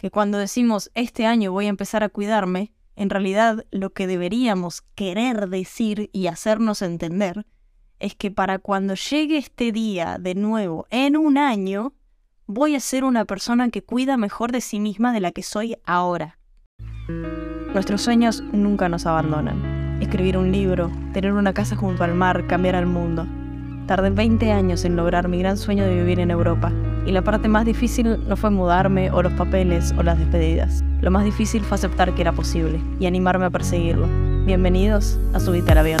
que cuando decimos este año voy a empezar a cuidarme, en realidad lo que deberíamos querer decir y hacernos entender es que para cuando llegue este día de nuevo en un año, voy a ser una persona que cuida mejor de sí misma de la que soy ahora. Nuestros sueños nunca nos abandonan. Escribir un libro, tener una casa junto al mar, cambiar al mundo. Tardé 20 años en lograr mi gran sueño de vivir en Europa, y la parte más difícil no fue mudarme o los papeles o las despedidas. Lo más difícil fue aceptar que era posible y animarme a perseguirlo. Bienvenidos a Subite al Avión.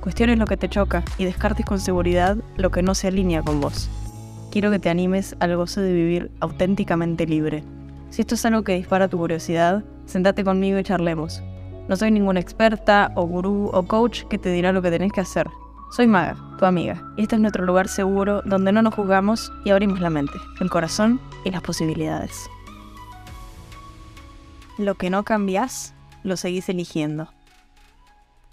cuestiones lo que te choca y descartes con seguridad lo que no se alinea con vos. Quiero que te animes al gozo de vivir auténticamente libre. Si esto es algo que dispara tu curiosidad, sentate conmigo y charlemos. No soy ninguna experta o gurú o coach que te dirá lo que tenés que hacer. Soy Maga, tu amiga, y este es nuestro lugar seguro donde no nos juzgamos y abrimos la mente, el corazón y las posibilidades. Lo que no cambias, lo seguís eligiendo.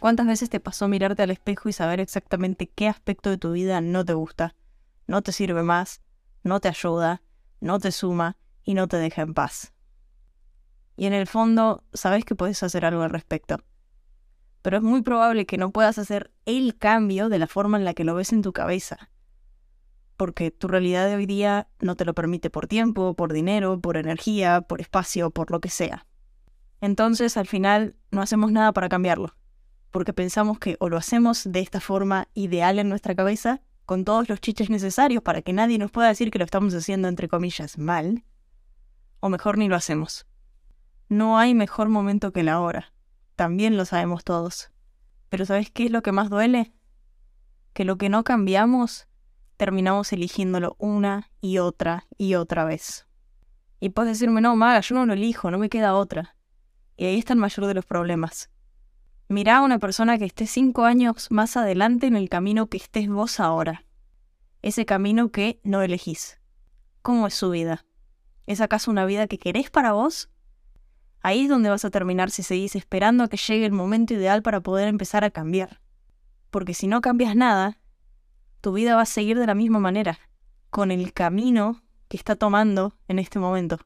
¿Cuántas veces te pasó mirarte al espejo y saber exactamente qué aspecto de tu vida no te gusta, no te sirve más, no te ayuda, no te suma y no te deja en paz? Y en el fondo, sabes que puedes hacer algo al respecto. Pero es muy probable que no puedas hacer el cambio de la forma en la que lo ves en tu cabeza. Porque tu realidad de hoy día no te lo permite por tiempo, por dinero, por energía, por espacio, por lo que sea entonces al final no hacemos nada para cambiarlo, porque pensamos que o lo hacemos de esta forma ideal en nuestra cabeza, con todos los chiches necesarios para que nadie nos pueda decir que lo estamos haciendo entre comillas mal, o mejor ni lo hacemos. No hay mejor momento que la hora, también lo sabemos todos. Pero ¿sabes qué es lo que más duele? Que lo que no cambiamos, terminamos eligiéndolo una y otra y otra vez. Y puedes decirme, no, Maga, yo no lo elijo, no me queda otra. Y ahí está el mayor de los problemas. Mirá a una persona que esté cinco años más adelante en el camino que estés vos ahora. Ese camino que no elegís. ¿Cómo es su vida? ¿Es acaso una vida que querés para vos? Ahí es donde vas a terminar si seguís esperando a que llegue el momento ideal para poder empezar a cambiar. Porque si no cambias nada, tu vida va a seguir de la misma manera, con el camino que está tomando en este momento.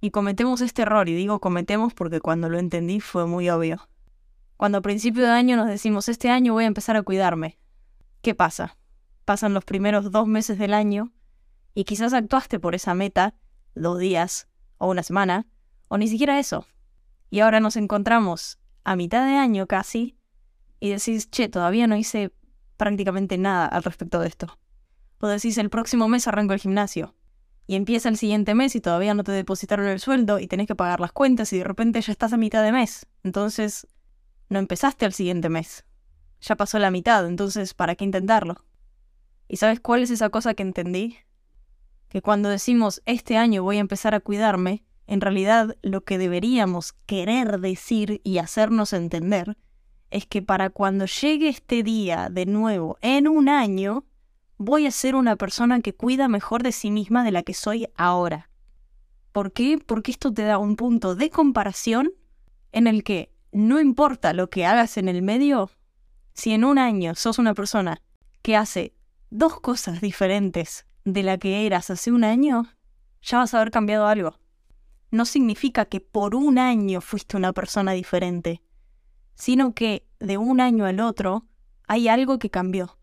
Y cometemos este error, y digo cometemos porque cuando lo entendí fue muy obvio. Cuando a principio de año nos decimos, este año voy a empezar a cuidarme. ¿Qué pasa? Pasan los primeros dos meses del año y quizás actuaste por esa meta dos días o una semana, o ni siquiera eso. Y ahora nos encontramos a mitad de año casi y decís, che, todavía no hice prácticamente nada al respecto de esto. O decís, el próximo mes arranco el gimnasio y empieza el siguiente mes y todavía no te depositaron el sueldo y tenés que pagar las cuentas y de repente ya estás a mitad de mes. Entonces, no empezaste al siguiente mes. Ya pasó la mitad, entonces, ¿para qué intentarlo? ¿Y sabes cuál es esa cosa que entendí? Que cuando decimos este año voy a empezar a cuidarme, en realidad lo que deberíamos querer decir y hacernos entender es que para cuando llegue este día de nuevo en un año, voy a ser una persona que cuida mejor de sí misma de la que soy ahora. ¿Por qué? Porque esto te da un punto de comparación en el que no importa lo que hagas en el medio, si en un año sos una persona que hace dos cosas diferentes de la que eras hace un año, ya vas a haber cambiado algo. No significa que por un año fuiste una persona diferente, sino que de un año al otro hay algo que cambió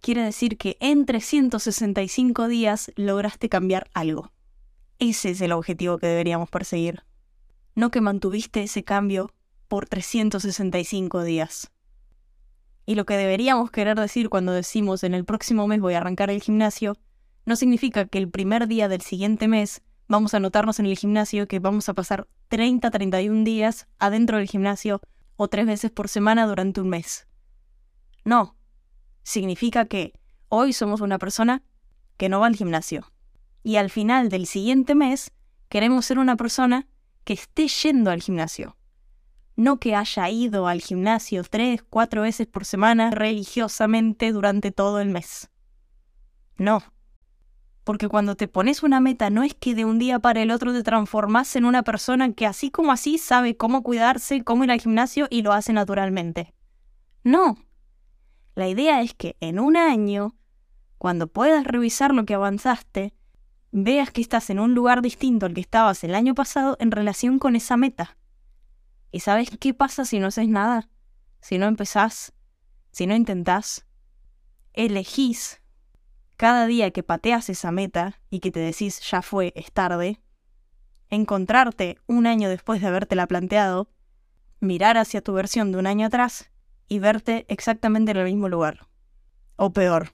quiere decir que en 365 días lograste cambiar algo. Ese es el objetivo que deberíamos perseguir. No que mantuviste ese cambio por 365 días. Y lo que deberíamos querer decir cuando decimos en el próximo mes voy a arrancar el gimnasio, no significa que el primer día del siguiente mes vamos a anotarnos en el gimnasio que vamos a pasar 30-31 días adentro del gimnasio o tres veces por semana durante un mes. No, significa que hoy somos una persona que no va al gimnasio. Y al final del siguiente mes queremos ser una persona que esté yendo al gimnasio. No que haya ido al gimnasio tres, cuatro veces por semana religiosamente durante todo el mes. No. Porque cuando te pones una meta no es que de un día para el otro te transformas en una persona que así como así sabe cómo cuidarse, cómo ir al gimnasio y lo hace naturalmente. No. La idea es que en un año, cuando puedas revisar lo que avanzaste, veas que estás en un lugar distinto al que estabas el año pasado en relación con esa meta. ¿Y sabes qué pasa si no haces nada? Si no empezás, si no intentás. Elegís cada día que pateas esa meta y que te decís ya fue, es tarde, encontrarte un año después de habértela planteado, mirar hacia tu versión de un año atrás y verte exactamente en el mismo lugar. O peor.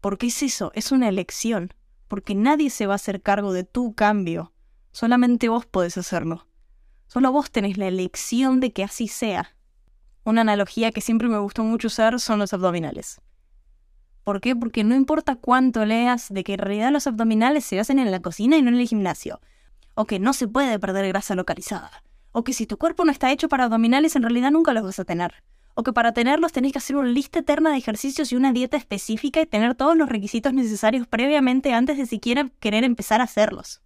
Porque es eso, es una elección. Porque nadie se va a hacer cargo de tu cambio. Solamente vos podés hacerlo. Solo vos tenés la elección de que así sea. Una analogía que siempre me gustó mucho usar son los abdominales. ¿Por qué? Porque no importa cuánto leas de que en realidad los abdominales se hacen en la cocina y no en el gimnasio. O que no se puede perder grasa localizada. O que si tu cuerpo no está hecho para abdominales en realidad nunca los vas a tener. O que para tenerlos tenés que hacer una lista eterna de ejercicios y una dieta específica y tener todos los requisitos necesarios previamente antes de siquiera querer empezar a hacerlos.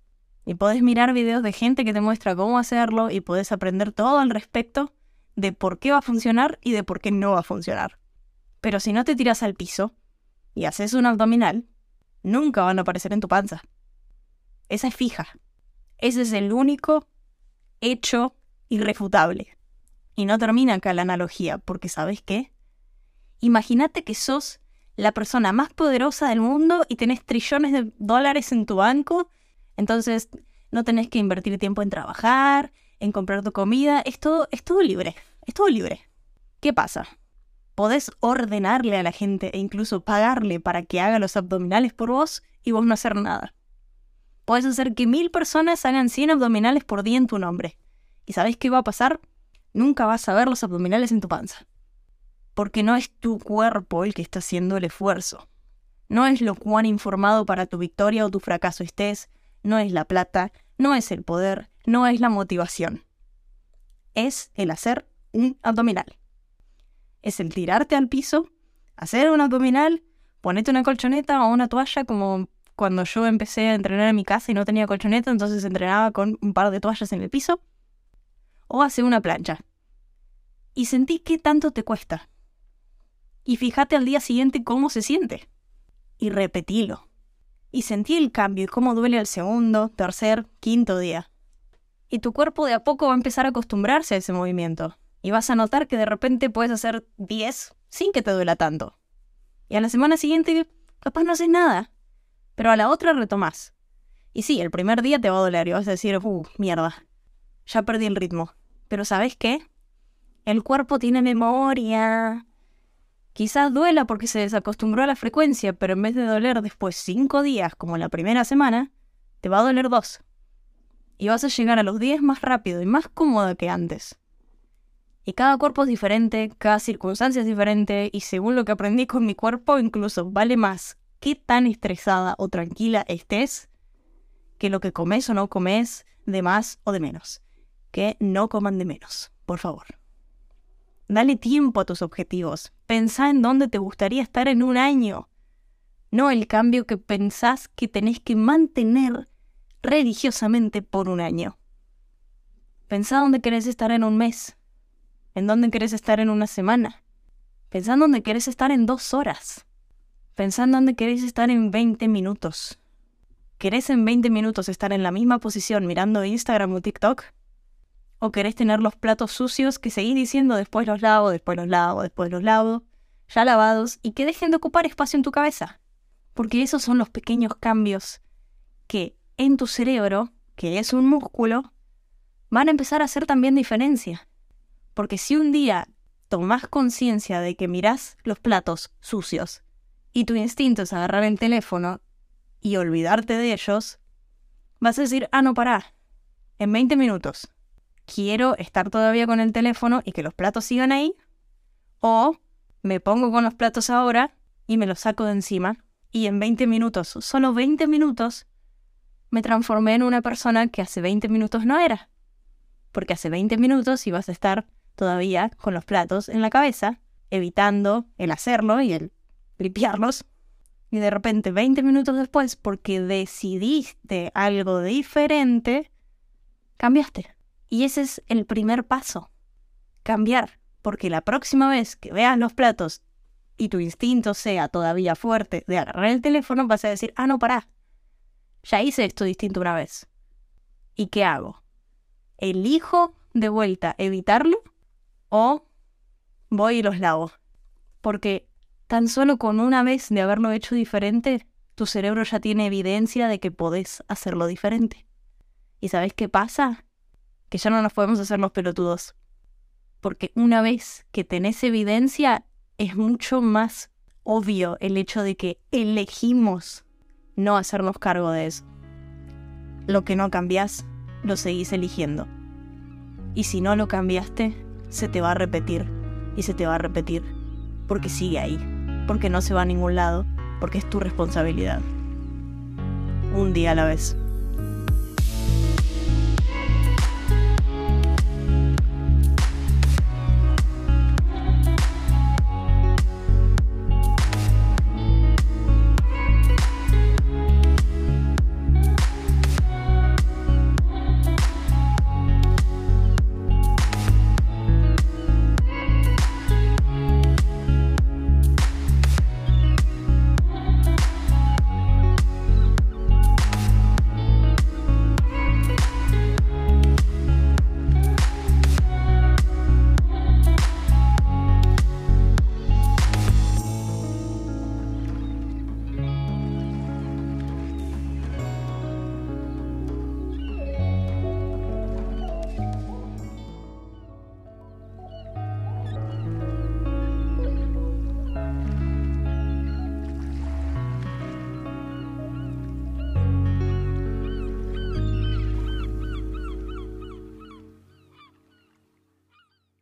Y podés mirar videos de gente que te muestra cómo hacerlo y podés aprender todo al respecto de por qué va a funcionar y de por qué no va a funcionar. Pero si no te tiras al piso y haces un abdominal, nunca van a aparecer en tu panza. Esa es fija. Ese es el único hecho irrefutable. Y no termina acá la analogía, porque ¿sabes qué? Imagínate que sos la persona más poderosa del mundo y tenés trillones de dólares en tu banco entonces, no tenés que invertir tiempo en trabajar, en comprar tu comida, es todo, es todo libre, es todo libre. ¿Qué pasa? Podés ordenarle a la gente e incluso pagarle para que haga los abdominales por vos y vos no hacer nada. Podés hacer que mil personas hagan 100 abdominales por día en tu nombre. ¿Y sabés qué va a pasar? Nunca vas a ver los abdominales en tu panza. Porque no es tu cuerpo el que está haciendo el esfuerzo. No es lo cuán informado para tu victoria o tu fracaso estés, no es la plata, no es el poder, no es la motivación. Es el hacer un abdominal. Es el tirarte al piso, hacer un abdominal, ponerte una colchoneta o una toalla como cuando yo empecé a entrenar en mi casa y no tenía colchoneta, entonces entrenaba con un par de toallas en el piso. O hacer una plancha. Y sentí qué tanto te cuesta. Y fíjate al día siguiente cómo se siente. Y repetilo y sentí el cambio y cómo duele el segundo, tercer, quinto día. Y tu cuerpo de a poco va a empezar a acostumbrarse a ese movimiento. Y vas a notar que de repente puedes hacer 10 sin que te duela tanto. Y a la semana siguiente capaz no haces nada. Pero a la otra retomás. Y sí, el primer día te va a doler y vas a decir, uh, mierda. Ya perdí el ritmo. Pero ¿sabes qué? El cuerpo tiene memoria. Quizás duela porque se desacostumbró a la frecuencia, pero en vez de doler después cinco días como la primera semana, te va a doler dos. Y vas a llegar a los días más rápido y más cómodo que antes. Y cada cuerpo es diferente, cada circunstancia es diferente, y según lo que aprendí con mi cuerpo, incluso vale más qué tan estresada o tranquila estés que lo que comes o no comes de más o de menos. Que no coman de menos, por favor. Dale tiempo a tus objetivos. Pensá en dónde te gustaría estar en un año. No el cambio que pensás que tenés que mantener religiosamente por un año. Pensá dónde querés estar en un mes. En dónde querés estar en una semana. Pensá en dónde querés estar en dos horas. Pensá en dónde querés estar en 20 minutos. ¿Querés en 20 minutos estar en la misma posición mirando Instagram o TikTok? ¿O querés tener los platos sucios que seguís diciendo después los lavo, después los lavo, después los lavo, ya lavados y que dejen de ocupar espacio en tu cabeza? Porque esos son los pequeños cambios que en tu cerebro, que es un músculo, van a empezar a hacer también diferencia. Porque si un día tomás conciencia de que mirás los platos sucios y tu instinto es agarrar el teléfono y olvidarte de ellos, vas a decir, ah, no, pará, en 20 minutos quiero estar todavía con el teléfono y que los platos sigan ahí, o me pongo con los platos ahora y me los saco de encima Y en 20 minutos, solo 20 minutos, me transformé en una persona que hace 20 minutos no era. Porque hace 20 minutos ibas a estar todavía con los platos en la cabeza, evitando el hacerlo y el limpiarlos. Y de repente, 20 minutos después, porque decidiste algo diferente, cambiaste. Y ese es el primer paso. Cambiar. Porque la próxima vez que veas los platos y tu instinto sea todavía fuerte de agarrar el teléfono, vas a decir, ah, no, pará. Ya hice esto distinto una vez. ¿Y qué hago? ¿Elijo de vuelta evitarlo o voy y los lavo? Porque tan solo con una vez de haberlo hecho diferente, tu cerebro ya tiene evidencia de que podés hacerlo diferente. ¿Y sabes qué pasa? Que ya no nos podemos hacer los pelotudos. Porque una vez que tenés evidencia, es mucho más obvio el hecho de que elegimos no hacernos cargo de eso. Lo que no cambias, lo seguís eligiendo. Y si no lo cambiaste, se te va a repetir y se te va a repetir. Porque sigue ahí, porque no se va a ningún lado, porque es tu responsabilidad. Un día a la vez.